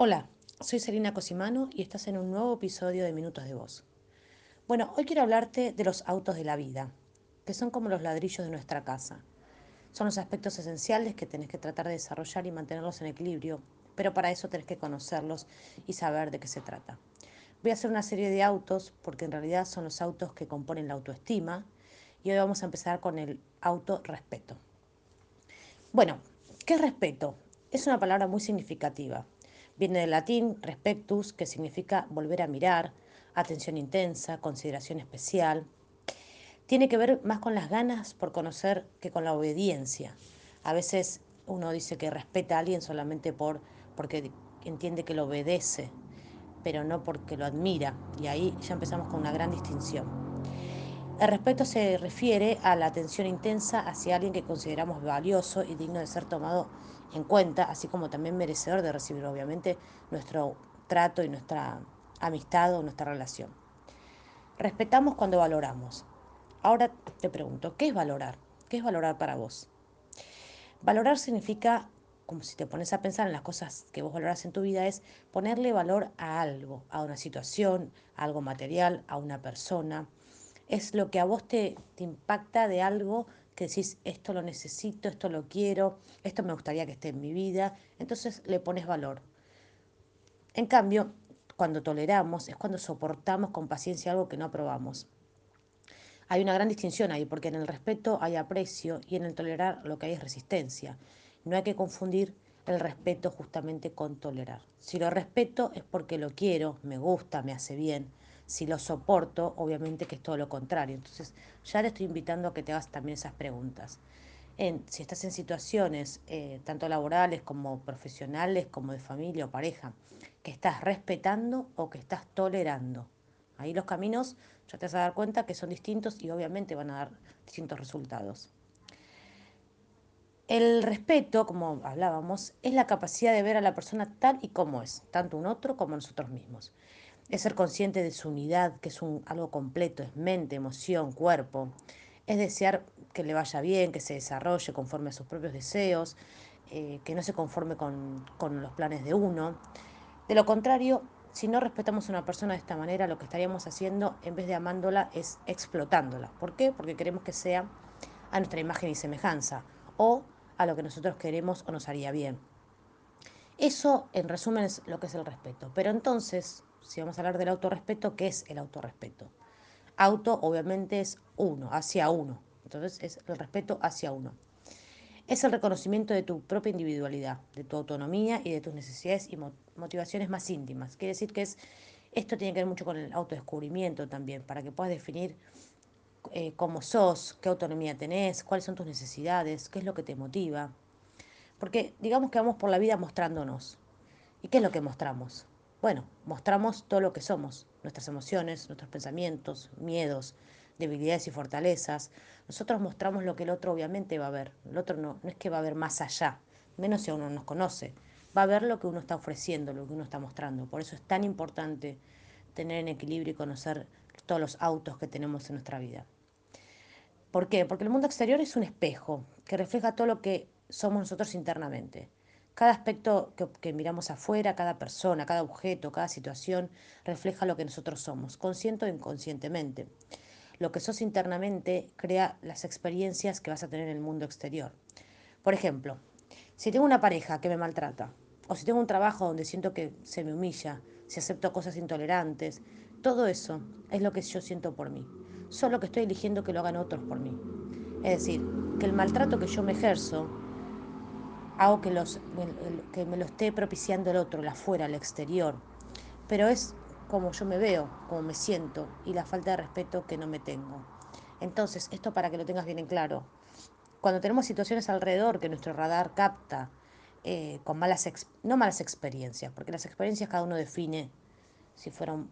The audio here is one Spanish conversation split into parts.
Hola, soy Selina Cosimano y estás en un nuevo episodio de Minutos de Voz. Bueno, hoy quiero hablarte de los autos de la vida, que son como los ladrillos de nuestra casa. Son los aspectos esenciales que tenés que tratar de desarrollar y mantenerlos en equilibrio, pero para eso tenés que conocerlos y saber de qué se trata. Voy a hacer una serie de autos porque en realidad son los autos que componen la autoestima y hoy vamos a empezar con el autorrespeto. Bueno, ¿qué es respeto? Es una palabra muy significativa. Viene del latín respectus, que significa volver a mirar, atención intensa, consideración especial. Tiene que ver más con las ganas por conocer que con la obediencia. A veces uno dice que respeta a alguien solamente por, porque entiende que lo obedece, pero no porque lo admira. Y ahí ya empezamos con una gran distinción. El respeto se refiere a la atención intensa hacia alguien que consideramos valioso y digno de ser tomado en cuenta, así como también merecedor de recibir, obviamente, nuestro trato y nuestra amistad o nuestra relación. Respetamos cuando valoramos. Ahora te pregunto, ¿qué es valorar? ¿Qué es valorar para vos? Valorar significa, como si te pones a pensar en las cosas que vos valoras en tu vida, es ponerle valor a algo, a una situación, a algo material, a una persona, es lo que a vos te, impacta de algo que decís, esto lo necesito, esto lo quiero, esto me gustaría que esté en mi vida, entonces le pones valor. En cambio, cuando toleramos es cuando soportamos con paciencia algo que no aprobamos. Hay una gran distinción ahí, porque en el respeto hay aprecio y en el tolerar lo que hay es resistencia. No hay que confundir el respeto justamente con tolerar. Si lo respeto es porque lo quiero, me gusta, me hace bien, si lo soporto, obviamente que es todo lo contrario. Entonces, ya te estoy invitando a que te hagas también esas preguntas. En, si estás en situaciones eh, tanto laborales como profesionales, como de familia o pareja, que estás respetando o que estás tolerando. Ahí los caminos ya te vas a dar cuenta que son distintos y obviamente van a dar distintos resultados. El respeto, como hablábamos, es la capacidad de ver a la persona tal y como es, tanto un otro como nosotros mismos es ser consciente de su unidad, que es un, algo completo, es mente, emoción, cuerpo, es desear que le vaya bien, que se desarrolle conforme a sus propios deseos, eh, que no se conforme con, con los planes de uno. De lo contrario, si no respetamos a una persona de esta manera, lo que estaríamos haciendo, en vez de amándola, es explotándola. ¿Por qué? Porque queremos que sea a nuestra imagen y semejanza o a lo que nosotros queremos o nos haría bien. Eso, en resumen, es lo que es el respeto. Pero entonces, si vamos a hablar del autorrespeto, ¿qué es el autorrespeto? Auto obviamente es uno, hacia uno. Entonces es el respeto hacia uno. Es el reconocimiento de tu propia individualidad, de tu autonomía y de tus necesidades y motivaciones más íntimas. Quiere decir que es, esto tiene que ver mucho con el autodescubrimiento también, para que puedas definir eh, cómo sos, qué autonomía tenés, cuáles son tus necesidades, qué es lo que te motiva. Porque digamos que vamos por la vida mostrándonos. ¿Y qué es lo que mostramos? Bueno, mostramos todo lo que somos, nuestras emociones, nuestros pensamientos, miedos, debilidades y fortalezas. Nosotros mostramos lo que el otro obviamente va a ver. El otro no, no es que va a ver más allá, menos si uno nos conoce. Va a ver lo que uno está ofreciendo, lo que uno está mostrando. Por eso es tan importante tener en equilibrio y conocer todos los autos que tenemos en nuestra vida. ¿Por qué? Porque el mundo exterior es un espejo que refleja todo lo que somos nosotros internamente. Cada aspecto que, miramos afuera, cada persona, cada objeto, cada situación, refleja lo que nosotros somos, consciente o inconscientemente. Lo que sos internamente crea las experiencias que vas a tener en el mundo exterior. Por ejemplo, si tengo una pareja que me maltrata, o si tengo un trabajo donde siento que se me humilla, si acepto cosas intolerantes, todo eso es lo que yo siento por mí. Solo que estoy eligiendo que lo hagan otros por mí. Es decir, que el maltrato que yo me ejerzo hago que, los, que me lo esté propiciando el otro, el afuera, el exterior. Pero es como yo me veo, como me siento y la falta de respeto que no me tengo. Entonces, esto para que lo tengas bien en claro. Cuando tenemos situaciones alrededor que nuestro radar capta eh, con malas, no malas experiencias, porque las experiencias cada uno define si fueron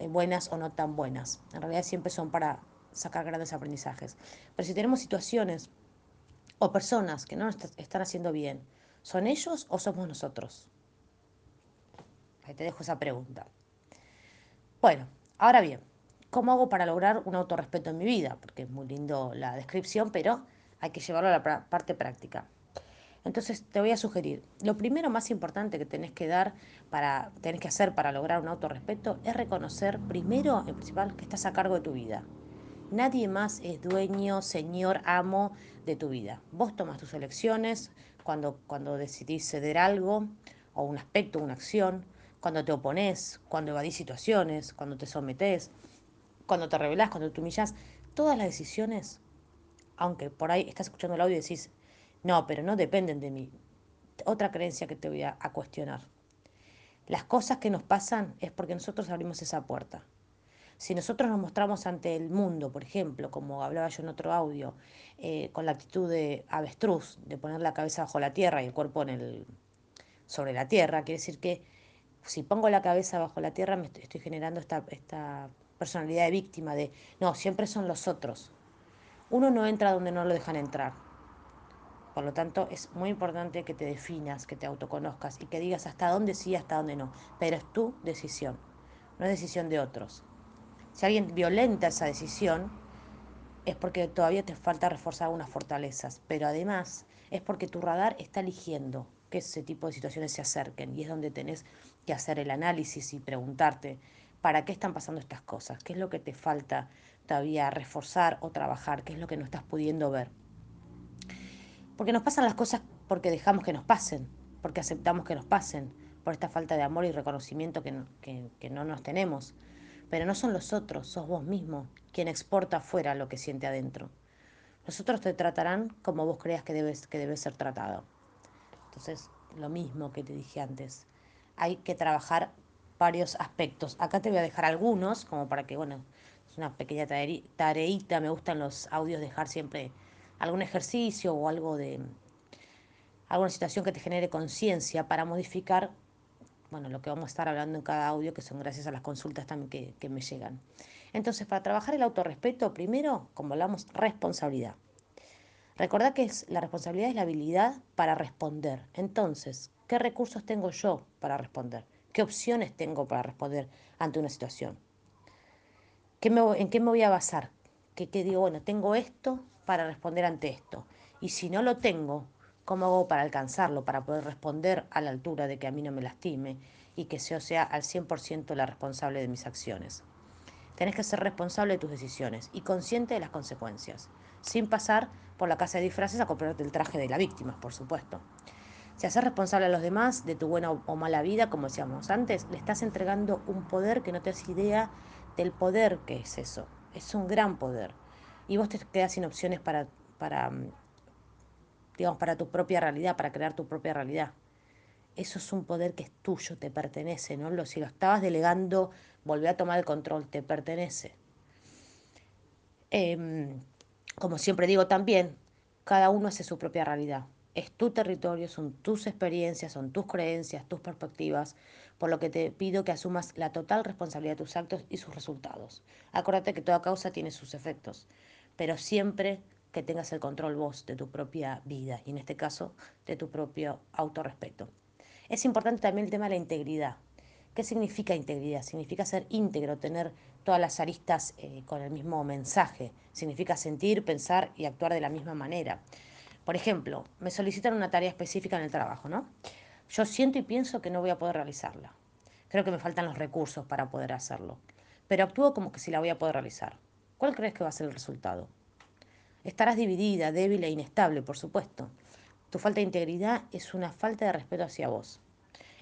eh, buenas o no tan buenas. En realidad siempre son para sacar grandes aprendizajes. Pero si tenemos situaciones o personas que no están haciendo bien, ¿son ellos o somos nosotros? Ahí te dejo esa pregunta. Bueno, ahora bien, ¿cómo hago para lograr un autorrespeto en mi vida? Porque es muy lindo la descripción, pero hay que llevarlo a la parte práctica. Entonces te voy a sugerir, lo primero más importante que tenés que dar para, tenés que hacer para lograr un autorrespeto es reconocer primero y principal que estás a cargo de tu vida. Nadie más es dueño, señor, amo de tu vida. Vos tomas tus elecciones cuando, cuando decidís ceder algo o un aspecto, una acción, cuando te opones, cuando evadís situaciones, cuando te sometés, cuando te rebelás, cuando te humillás. Todas las decisiones, aunque por ahí estás escuchando el audio y decís, no, pero no dependen de mí. Otra creencia que te voy a, a cuestionar. Las cosas que nos pasan es porque nosotros abrimos esa puerta. Si nosotros nos mostramos ante el mundo, por ejemplo, como hablaba yo en otro audio, eh, con la actitud de avestruz, de poner la cabeza bajo la tierra y el cuerpo en el, sobre la tierra, quiere decir que si pongo la cabeza bajo la tierra me estoy generando esta, esta personalidad de víctima, de no, siempre son los otros. Uno no entra donde no lo dejan entrar. Por lo tanto, es muy importante que te definas, que te autoconozcas y que digas hasta dónde sí, hasta dónde no. Pero es tu decisión, no es decisión de otros. Si alguien violenta esa decisión, es porque todavía te falta reforzar algunas fortalezas. Pero además, es porque tu radar está eligiendo que ese tipo de situaciones se acerquen. Y es donde tenés que hacer el análisis y preguntarte, ¿para qué están pasando estas cosas? ¿Qué es lo que te falta todavía reforzar o trabajar? ¿Qué es lo que no estás pudiendo ver? Porque nos pasan las cosas porque dejamos que nos pasen, porque aceptamos que nos pasen, por esta falta de amor y reconocimiento que no, que, que no nos tenemos. Pero no son los otros, sos vos mismo quien exporta afuera lo que siente adentro. Los otros te tratarán como vos creas que debes, que debes ser tratado. Entonces, lo mismo que te dije antes. Hay que trabajar varios aspectos. Acá te voy a dejar algunos, como para que, bueno, es una pequeña tareita. Me gustan los audios dejar siempre algún ejercicio o algo de alguna situación que te genere conciencia para modificar bueno, lo que vamos a estar hablando en cada audio, que son gracias a las consultas también que, que me llegan. Entonces, para trabajar el autorrespeto, primero, como hablamos, responsabilidad. Recordá que es, la responsabilidad es la habilidad para responder. Entonces, ¿qué recursos tengo yo para responder? ¿Qué opciones tengo para responder ante una situación? ¿Qué me, ¿En qué me voy a basar? ¿Qué, ¿Qué digo? Bueno, tengo esto, para responder ante esto. Y si no lo tengo, ¿cómo hago para alcanzarlo, para poder responder a la altura de que a mí no me lastime y que yo sea al 100% la responsable de mis acciones? Tenés que ser responsable de tus decisiones y consciente de las consecuencias, sin pasar por la casa de disfraces a comprarte el traje de la víctima, por supuesto. Si haces responsable a los demás de tu buena o mala vida, como decíamos antes, le estás entregando un poder que no te das idea del poder que es eso. Es un gran poder y vos te quedas sin opciones para, para, mm, digamos, para tu propia realidad, para crear tu propia realidad. Eso es un poder que es tuyo, te pertenece, ¿no? Lo, si lo estabas delegando, volvé a tomar el control, te pertenece. Eh, como siempre digo también, cada uno hace su propia realidad. Es tu territorio, son tus experiencias, son tus creencias, tus perspectivas, por lo que te pido que asumas la total responsabilidad de tus actos y sus resultados. Acuérdate que toda causa tiene sus efectos pero siempre que tengas el control vos de tu propia vida y en este caso de tu propio autorrespeto. Es importante también el tema de la integridad. ¿Qué significa integridad? Significa ser íntegro, tener todas las aristas eh, con el mismo mensaje. Significa sentir, pensar y actuar de la misma manera. Por ejemplo, me solicitan una tarea específica en el trabajo, ¿no? Yo siento y pienso que no voy a poder realizarla. Creo que me faltan los recursos para poder hacerlo. Pero actúo como que sí la voy a poder realizar. ¿Cuál crees que va a ser el resultado? Estarás dividida, débil e inestable, por supuesto. Tu falta de integridad es una falta de respeto hacia vos.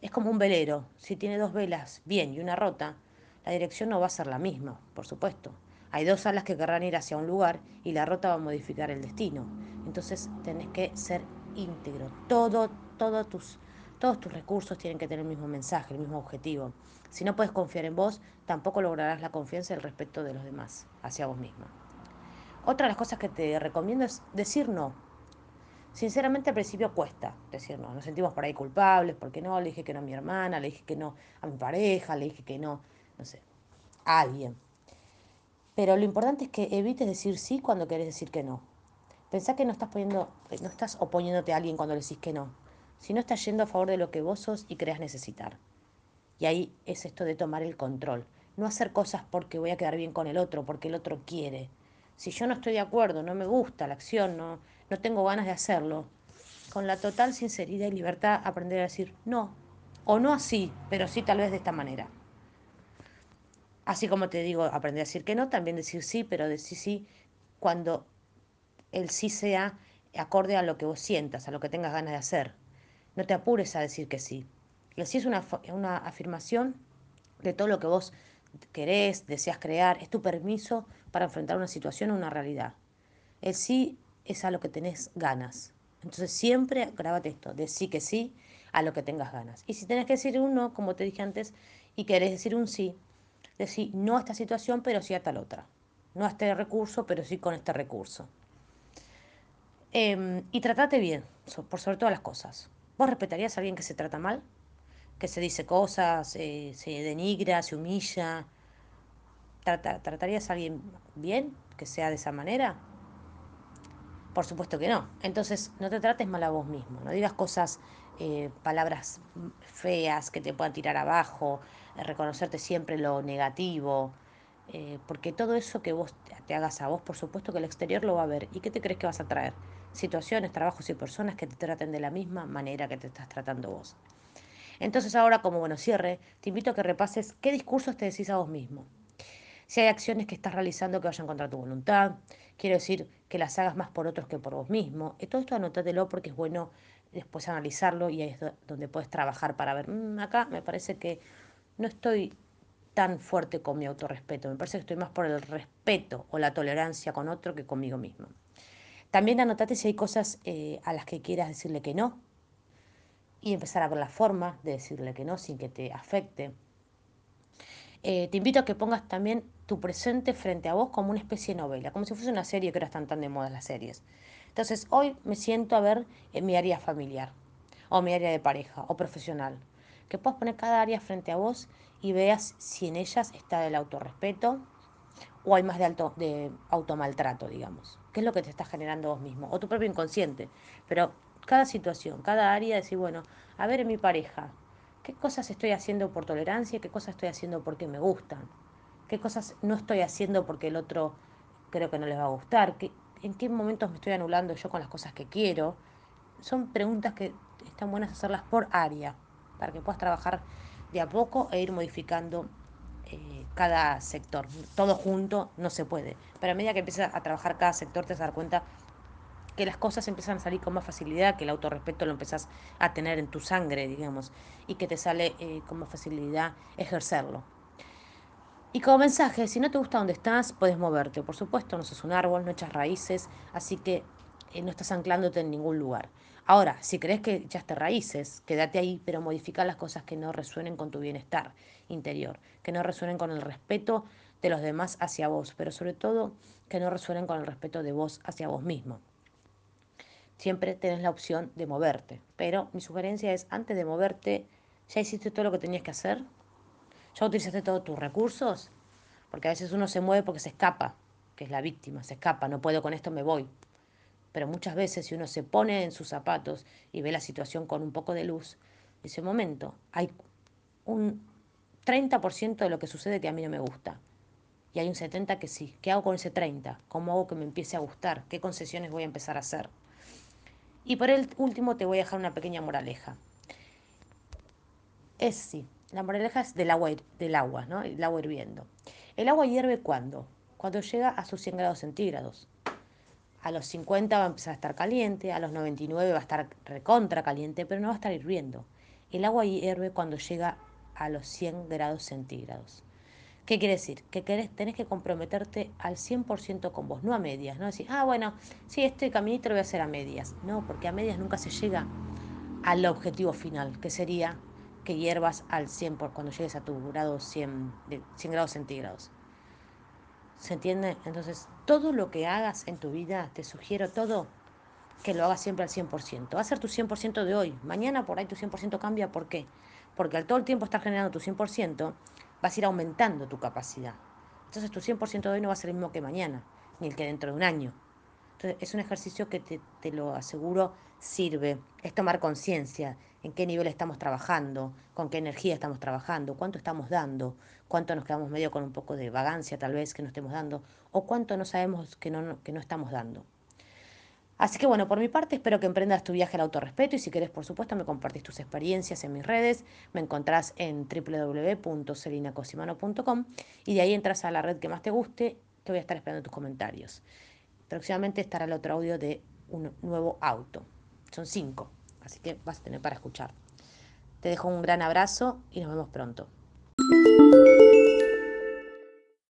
Es como un velero. Si tiene dos velas bien y una rota, la dirección no va a ser la misma, por supuesto. Hay dos alas que querrán ir hacia un lugar y la rota va a modificar el destino. Entonces tenés que ser íntegro. Todo, tus, todos tus recursos tienen que tener el mismo mensaje, el mismo objetivo. Si no puedes confiar en vos, tampoco lograrás la confianza y el respeto de los demás hacia vos misma. Otra de las cosas que te recomiendo es decir no. Sinceramente al principio cuesta decir no. Nos sentimos por ahí culpables, porque no, le dije que no a mi hermana, le dije que no a mi pareja, le dije que no, no sé, a alguien. Pero lo importante es que evites decir sí cuando querés decir que no. Pensá que no estás, poniendo, no estás oponiéndote a alguien cuando le decís que no, sino estás yendo a favor de lo que vos sos y creas necesitar. Y ahí es esto de tomar el control. No hacer cosas porque voy a quedar bien con el otro, porque el otro quiere. Si yo no estoy de acuerdo, no me gusta la acción, no, no tengo ganas de hacerlo, con la total sinceridad y libertad, aprender a decir no, o no así, pero sí tal vez de esta manera. Así como te digo, aprender a decir que no, también decir sí, pero decir sí cuando el sí sea acorde a lo que vos sientas, a lo que tengas ganas de hacer. No te apures a decir que sí. El sí es una, una afirmación de todo lo que vos querés, deseas crear, es tu permiso para enfrentar una situación o una realidad. El sí es a lo que tenés ganas. Entonces siempre grábate esto, de sí que sí a lo que tengas ganas. Y si tenés que decir un no, como te dije antes, y querés decir un sí, decir no a esta situación, pero sí a tal otra. No a este recurso, pero sí con este recurso. Em, y tratate bien, por sobre todas las cosas. ¿Vos respetarías a alguien que se trata mal? Que se dice cosas, eh, se denigra, se humilla. ¿Tratarías a alguien bien que sea de esa manera? Por supuesto que no. Entonces, no te trates mal a vos mismo. No digas cosas, eh, palabras feas que te puedan tirar abajo, eh, reconocerte siempre lo negativo. porque todo eso que vos te hagas a vos, por supuesto que el exterior lo va a ver. ¿Y qué te crees que vas a traer? situaciones, trabajos y personas que te traten de la misma manera que te estás tratando vos. Entonces ahora como bueno cierre, te invito a que repases qué discursos te decís a vos mismo. Si hay acciones que estás realizando que vayan contra tu voluntad, quiero decir que las hagas más por otros que por vos mismo. Y todo esto anótatelo porque es bueno después analizarlo y ahí es donde puedes trabajar para ver, mm, acá me parece que no estoy tan fuerte con mi autorrespeto, me parece que estoy más por el respeto o la tolerancia con otro que conmigo mismo. También anotate si hay cosas eh, a las que quieras decirle que no y empezar a ver la forma de decirle que no sin que te afecte. Eh, te invito a que pongas también tu presente frente a vos como una especie de novela, como si fuese una serie que ahora están tan de moda las series. Entonces, hoy me siento a ver en mi área familiar, o mi área de pareja, o profesional. Que puedas poner cada área frente a vos y veas si en ellas está el autorrespeto o hay más de, alto, de automaltrato, digamos. ¿Qué es lo que te está generando vos mismo? O tu propio inconsciente. Pero cada situación, cada área, decir, bueno, a ver en mi pareja, ¿qué cosas estoy haciendo por tolerancia? ¿Qué cosas estoy haciendo porque me gustan? ¿Qué cosas no estoy haciendo porque el otro creo que no les va a gustar? ¿En qué momentos me estoy anulando yo con las cosas que quiero? Son preguntas que están buenas hacerlas por área, para que puedas trabajar de a poco e ir modificando eh, cada sector. Todo junto no se puede. Pero a medida que empiezas a trabajar cada sector te dar cuenta que las cosas empiezan a salir con más facilidad, que el autorrespeto lo empezás a tener en tu sangre, digamos, y que te sale eh, con más facilidad ejercerlo. Y como mensaje, si no te gusta donde estás, puedes moverte. Por supuesto, no sos un árbol, no echas raíces, así que eh, no estás anclándote en ningún lugar. Ahora, si crees que echaste raíces, quédate ahí, pero modifica las cosas que no resuenen con tu bienestar interior, que no resuenen con el respeto de los demás hacia vos, pero sobre todo que no resuenen con el respeto de vos hacia vos mismo. Siempre tenés la opción de moverte, pero mi sugerencia es, antes de moverte, ¿ya hiciste todo lo que tenías que hacer? ¿Ya utilizaste todos tus recursos? Porque a veces uno se mueve porque se escapa, que es la víctima, se escapa, no puedo con esto, me voy. Pero muchas veces si uno se pone en sus zapatos y ve la situación con un poco de luz, dice, momento, hay un 30% de lo que sucede que a mí no me gusta. Y hay un 70% que sí. ¿Qué hago con ese 30%? ¿Cómo hago que me empiece a gustar? ¿Qué concesiones voy a empezar a hacer? Y por el último te voy a dejar una pequeña moraleja. Es sí, la moraleja es del agua, del agua, ¿no? El agua hirviendo. El agua hierve cuando? Cuando llega a sus 100 grados centígrados a los 50 va a empezar a estar caliente, a los 99 va a estar recontra caliente, pero no va a estar hirviendo. El agua hierve cuando llega a los 100 grados centígrados. ¿Qué quiere decir? Que querés, tenés que comprometerte al 100% con vos, no a medias, no decir, ah, bueno, sí, este caminito lo voy a hacer a medias. No, porque a medias nunca se llega al objetivo final, que sería que hiervas al 100 por cuando llegues a tu grado 100, 100 grados centígrados. ¿Se entiende? Entonces, todo lo que hagas en tu vida, te sugiero todo, que lo hagas siempre al 100%. Va a ser tu 100% de hoy. Mañana por ahí tu 100% cambia. ¿Por qué? Porque al todo el tiempo estar generando tu 100%, vas a ir aumentando tu capacidad. Entonces tu 100% de hoy no va a ser el mismo que mañana, ni el que dentro de un año. Entonces es un ejercicio que te, te lo aseguro sirve. Es tomar conciencia en qué nivel estamos trabajando, con qué energía estamos trabajando, cuánto estamos dando, cuánto nos quedamos medio con un poco de vagancia tal vez que no estemos dando, o cuánto no sabemos que no, que no estamos dando. Así que bueno, por mi parte espero que emprendas tu viaje al autorrespeto y si querés, por supuesto, me compartís tus experiencias en mis redes. Me encontrás en www.celinacosimano.com y de ahí entras a la red que más te guste, que voy a estar esperando tus comentarios. Próximamente estará el otro audio de un nuevo auto. Son cinco, así que vas a tener para escuchar. Te dejo un gran abrazo y nos vemos pronto.